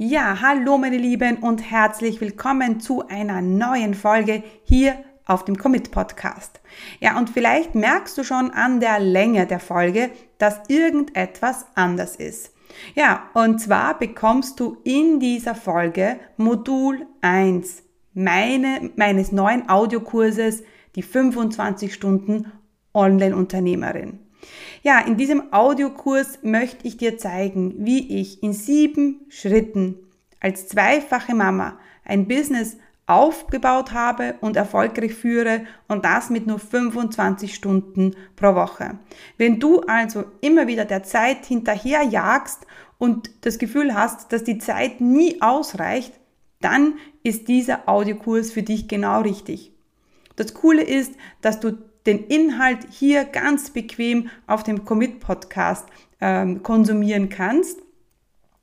Ja, hallo meine Lieben und herzlich willkommen zu einer neuen Folge hier auf dem Commit Podcast. Ja, und vielleicht merkst du schon an der Länge der Folge, dass irgendetwas anders ist. Ja, und zwar bekommst du in dieser Folge Modul 1 meine, meines neuen Audiokurses, die 25 Stunden Online-Unternehmerin. Ja, in diesem Audiokurs möchte ich dir zeigen, wie ich in sieben Schritten als zweifache Mama ein Business aufgebaut habe und erfolgreich führe und das mit nur 25 Stunden pro Woche. Wenn du also immer wieder der Zeit hinterherjagst und das Gefühl hast, dass die Zeit nie ausreicht, dann ist dieser Audiokurs für dich genau richtig. Das Coole ist, dass du den Inhalt hier ganz bequem auf dem Commit Podcast ähm, konsumieren kannst.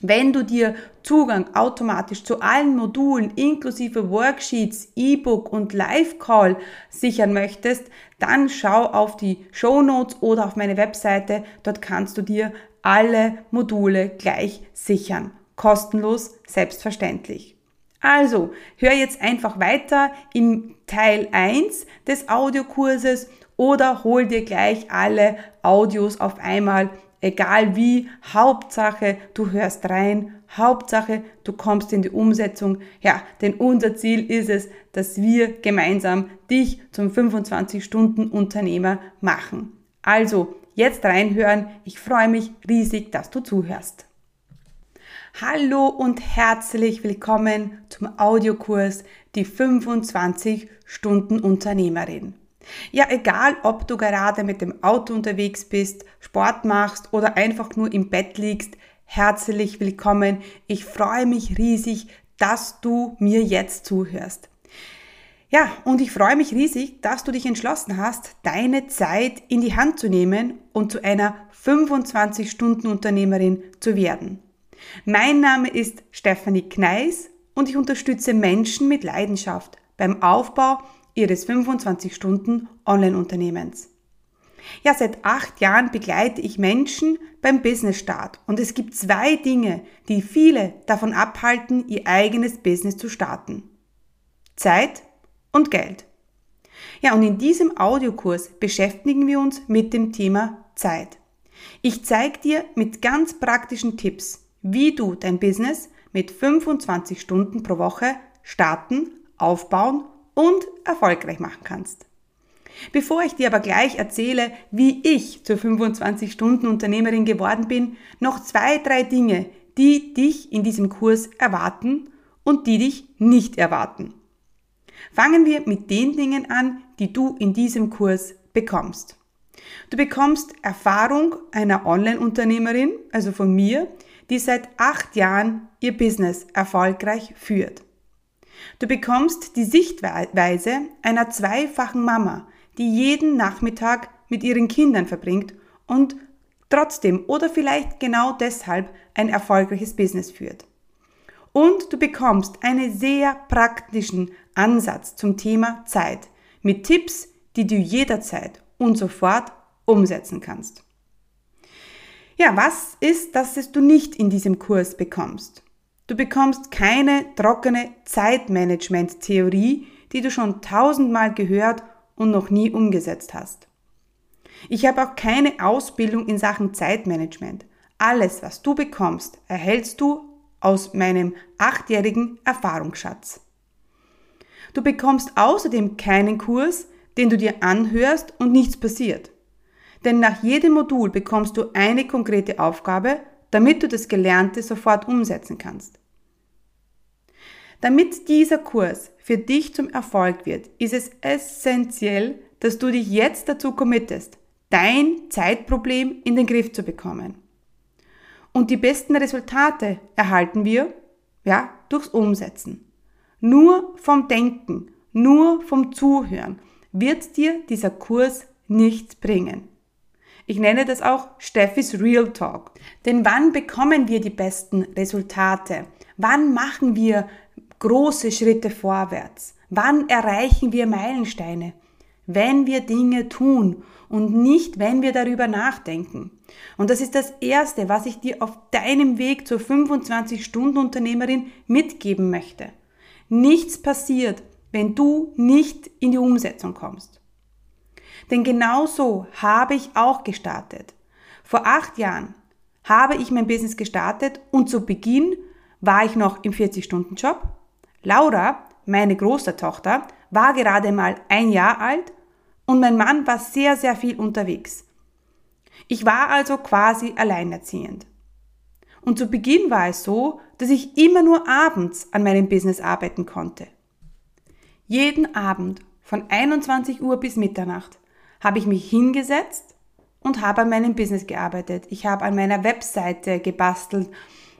Wenn du dir Zugang automatisch zu allen Modulen inklusive Worksheets, E-Book und Live-Call sichern möchtest, dann schau auf die Show Notes oder auf meine Webseite. Dort kannst du dir alle Module gleich sichern. Kostenlos, selbstverständlich. Also, hör jetzt einfach weiter in Teil 1 des Audiokurses oder hol dir gleich alle Audios auf einmal, egal wie. Hauptsache, du hörst rein. Hauptsache, du kommst in die Umsetzung. Ja, denn unser Ziel ist es, dass wir gemeinsam dich zum 25-Stunden-Unternehmer machen. Also, jetzt reinhören. Ich freue mich riesig, dass du zuhörst. Hallo und herzlich willkommen zum Audiokurs Die 25 Stunden Unternehmerin. Ja, egal ob du gerade mit dem Auto unterwegs bist, Sport machst oder einfach nur im Bett liegst, herzlich willkommen. Ich freue mich riesig, dass du mir jetzt zuhörst. Ja, und ich freue mich riesig, dass du dich entschlossen hast, deine Zeit in die Hand zu nehmen und zu einer 25-Stunden-Unternehmerin zu werden. Mein Name ist Stefanie Kneis und ich unterstütze Menschen mit Leidenschaft beim Aufbau ihres 25-Stunden Online-Unternehmens. Ja, seit acht Jahren begleite ich Menschen beim Business-Start und es gibt zwei Dinge, die viele davon abhalten, ihr eigenes Business zu starten. Zeit und Geld. Ja, und in diesem Audiokurs beschäftigen wir uns mit dem Thema Zeit. Ich zeige dir mit ganz praktischen Tipps, wie du dein Business mit 25 Stunden pro Woche starten, aufbauen und erfolgreich machen kannst. Bevor ich dir aber gleich erzähle, wie ich zur 25-Stunden-Unternehmerin geworden bin, noch zwei, drei Dinge, die dich in diesem Kurs erwarten und die dich nicht erwarten. Fangen wir mit den Dingen an, die du in diesem Kurs bekommst. Du bekommst Erfahrung einer Online-Unternehmerin, also von mir, die seit acht Jahren ihr Business erfolgreich führt. Du bekommst die Sichtweise einer zweifachen Mama, die jeden Nachmittag mit ihren Kindern verbringt und trotzdem oder vielleicht genau deshalb ein erfolgreiches Business führt. Und du bekommst einen sehr praktischen Ansatz zum Thema Zeit mit Tipps, die du jederzeit und sofort umsetzen kannst. Ja, was ist, dass es du nicht in diesem Kurs bekommst? Du bekommst keine trockene Zeitmanagement-Theorie, die du schon tausendmal gehört und noch nie umgesetzt hast. Ich habe auch keine Ausbildung in Sachen Zeitmanagement. Alles, was du bekommst, erhältst du aus meinem achtjährigen Erfahrungsschatz. Du bekommst außerdem keinen Kurs, den du dir anhörst und nichts passiert. Denn nach jedem Modul bekommst du eine konkrete Aufgabe, damit du das Gelernte sofort umsetzen kannst. Damit dieser Kurs für dich zum Erfolg wird, ist es essentiell, dass du dich jetzt dazu committest, dein Zeitproblem in den Griff zu bekommen. Und die besten Resultate erhalten wir, ja, durchs Umsetzen. Nur vom Denken, nur vom Zuhören wird dir dieser Kurs nichts bringen. Ich nenne das auch Steffis Real Talk. Denn wann bekommen wir die besten Resultate? Wann machen wir große Schritte vorwärts? Wann erreichen wir Meilensteine? Wenn wir Dinge tun und nicht, wenn wir darüber nachdenken. Und das ist das Erste, was ich dir auf deinem Weg zur 25-Stunden-Unternehmerin mitgeben möchte. Nichts passiert, wenn du nicht in die Umsetzung kommst. Denn genau so habe ich auch gestartet. Vor acht Jahren habe ich mein Business gestartet und zu Beginn war ich noch im 40-Stunden-Job. Laura, meine große Tochter, war gerade mal ein Jahr alt und mein Mann war sehr, sehr viel unterwegs. Ich war also quasi alleinerziehend. Und zu Beginn war es so, dass ich immer nur abends an meinem Business arbeiten konnte. Jeden Abend von 21 Uhr bis Mitternacht habe ich mich hingesetzt und habe an meinem Business gearbeitet. Ich habe an meiner Webseite gebastelt.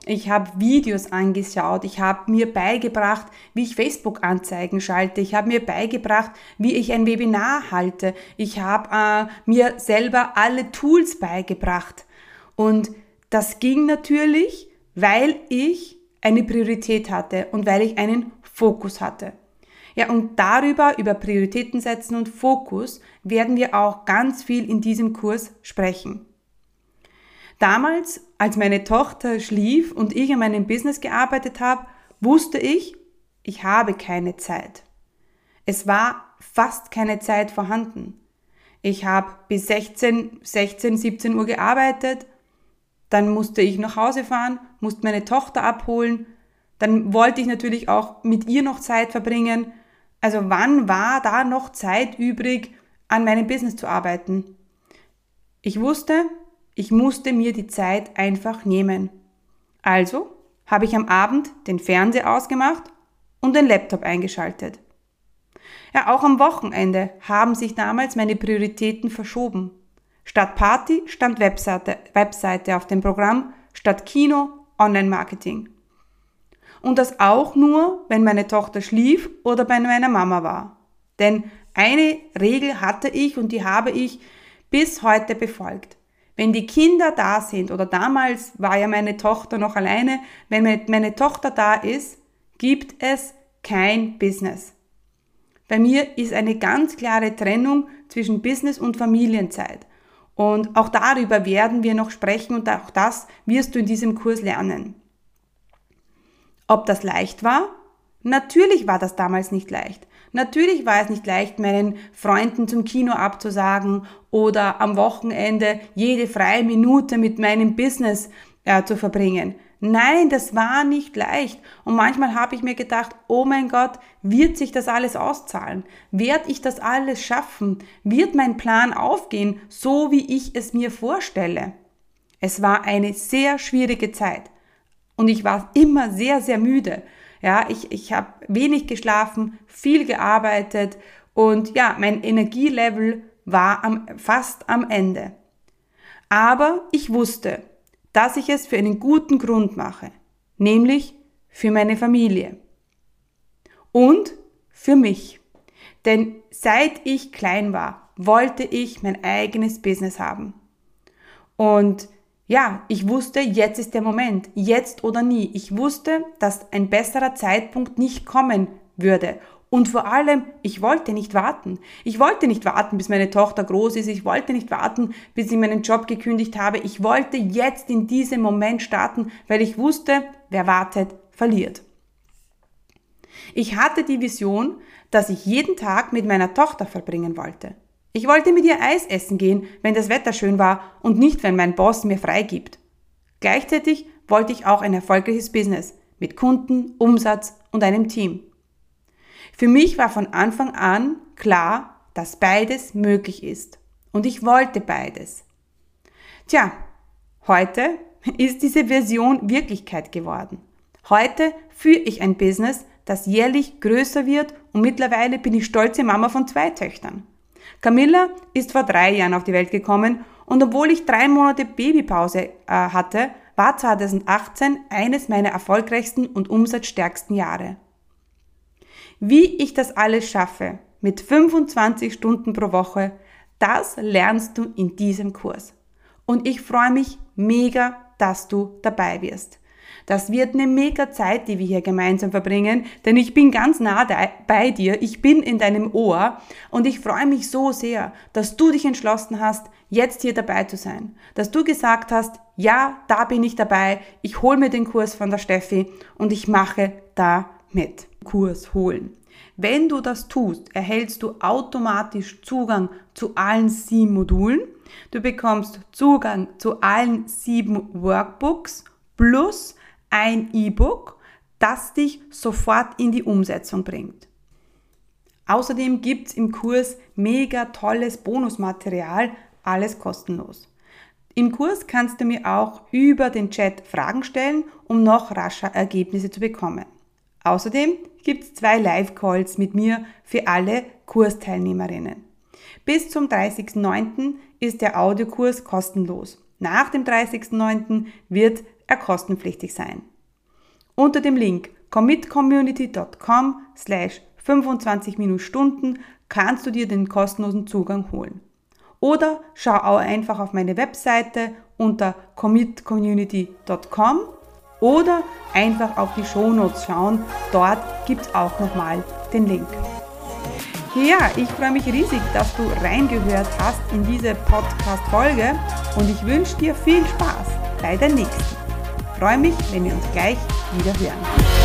Ich habe Videos angeschaut. Ich habe mir beigebracht, wie ich Facebook-Anzeigen schalte. Ich habe mir beigebracht, wie ich ein Webinar halte. Ich habe äh, mir selber alle Tools beigebracht. Und das ging natürlich, weil ich eine Priorität hatte und weil ich einen Fokus hatte. Ja, und darüber, über Prioritäten setzen und Fokus, werden wir auch ganz viel in diesem Kurs sprechen. Damals, als meine Tochter schlief und ich an meinem Business gearbeitet habe, wusste ich, ich habe keine Zeit. Es war fast keine Zeit vorhanden. Ich habe bis 16, 16, 17 Uhr gearbeitet, dann musste ich nach Hause fahren, musste meine Tochter abholen, dann wollte ich natürlich auch mit ihr noch Zeit verbringen also wann war da noch Zeit übrig, an meinem Business zu arbeiten? Ich wusste, ich musste mir die Zeit einfach nehmen. Also habe ich am Abend den Fernseher ausgemacht und den Laptop eingeschaltet. Ja, auch am Wochenende haben sich damals meine Prioritäten verschoben. Statt Party stand Webseite, Webseite auf dem Programm, statt Kino Online-Marketing. Und das auch nur, wenn meine Tochter schlief oder bei meiner Mama war. Denn eine Regel hatte ich und die habe ich bis heute befolgt. Wenn die Kinder da sind, oder damals war ja meine Tochter noch alleine, wenn meine Tochter da ist, gibt es kein Business. Bei mir ist eine ganz klare Trennung zwischen Business und Familienzeit. Und auch darüber werden wir noch sprechen und auch das wirst du in diesem Kurs lernen. Ob das leicht war? Natürlich war das damals nicht leicht. Natürlich war es nicht leicht, meinen Freunden zum Kino abzusagen oder am Wochenende jede freie Minute mit meinem Business äh, zu verbringen. Nein, das war nicht leicht. Und manchmal habe ich mir gedacht, oh mein Gott, wird sich das alles auszahlen? Werd ich das alles schaffen? Wird mein Plan aufgehen, so wie ich es mir vorstelle? Es war eine sehr schwierige Zeit. Und ich war immer sehr, sehr müde. Ja, ich, ich habe wenig geschlafen, viel gearbeitet und ja, mein Energielevel war am, fast am Ende. Aber ich wusste, dass ich es für einen guten Grund mache, nämlich für meine Familie und für mich. Denn seit ich klein war, wollte ich mein eigenes Business haben. Und ja, ich wusste, jetzt ist der Moment, jetzt oder nie. Ich wusste, dass ein besserer Zeitpunkt nicht kommen würde. Und vor allem, ich wollte nicht warten. Ich wollte nicht warten, bis meine Tochter groß ist. Ich wollte nicht warten, bis ich meinen Job gekündigt habe. Ich wollte jetzt in diesem Moment starten, weil ich wusste, wer wartet, verliert. Ich hatte die Vision, dass ich jeden Tag mit meiner Tochter verbringen wollte. Ich wollte mit ihr Eis essen gehen, wenn das Wetter schön war und nicht, wenn mein Boss mir freigibt. Gleichzeitig wollte ich auch ein erfolgreiches Business mit Kunden, Umsatz und einem Team. Für mich war von Anfang an klar, dass beides möglich ist. Und ich wollte beides. Tja, heute ist diese Version Wirklichkeit geworden. Heute führe ich ein Business, das jährlich größer wird und mittlerweile bin ich stolze Mama von zwei Töchtern. Camilla ist vor drei Jahren auf die Welt gekommen und obwohl ich drei Monate Babypause äh, hatte, war 2018 eines meiner erfolgreichsten und umsatzstärksten Jahre. Wie ich das alles schaffe, mit 25 Stunden pro Woche, das lernst du in diesem Kurs. Und ich freue mich mega, dass du dabei wirst. Das wird eine mega Zeit, die wir hier gemeinsam verbringen, denn ich bin ganz nah bei dir, ich bin in deinem Ohr und ich freue mich so sehr, dass du dich entschlossen hast, jetzt hier dabei zu sein. Dass du gesagt hast, ja, da bin ich dabei, ich hole mir den Kurs von der Steffi und ich mache da mit. Kurs holen. Wenn du das tust, erhältst du automatisch Zugang zu allen sieben Modulen. Du bekommst Zugang zu allen sieben Workbooks plus ein E-Book, das dich sofort in die Umsetzung bringt. Außerdem gibt's im Kurs mega tolles Bonusmaterial, alles kostenlos. Im Kurs kannst du mir auch über den Chat Fragen stellen, um noch rascher Ergebnisse zu bekommen. Außerdem gibt's zwei Live-Calls mit mir für alle Kursteilnehmerinnen. Bis zum 30.09. ist der Audiokurs kostenlos. Nach dem 30.09. wird er kostenpflichtig sein. Unter dem Link commitcommunity.com slash 25 Stunden kannst du dir den kostenlosen Zugang holen. Oder schau auch einfach auf meine Webseite unter commitcommunity.com oder einfach auf die Shownotes schauen. Dort gibt es auch nochmal den Link. Ja, ich freue mich riesig, dass du reingehört hast in diese Podcast-Folge und ich wünsche dir viel Spaß bei der nächsten. Ich freue mich, wenn wir uns gleich wieder hören.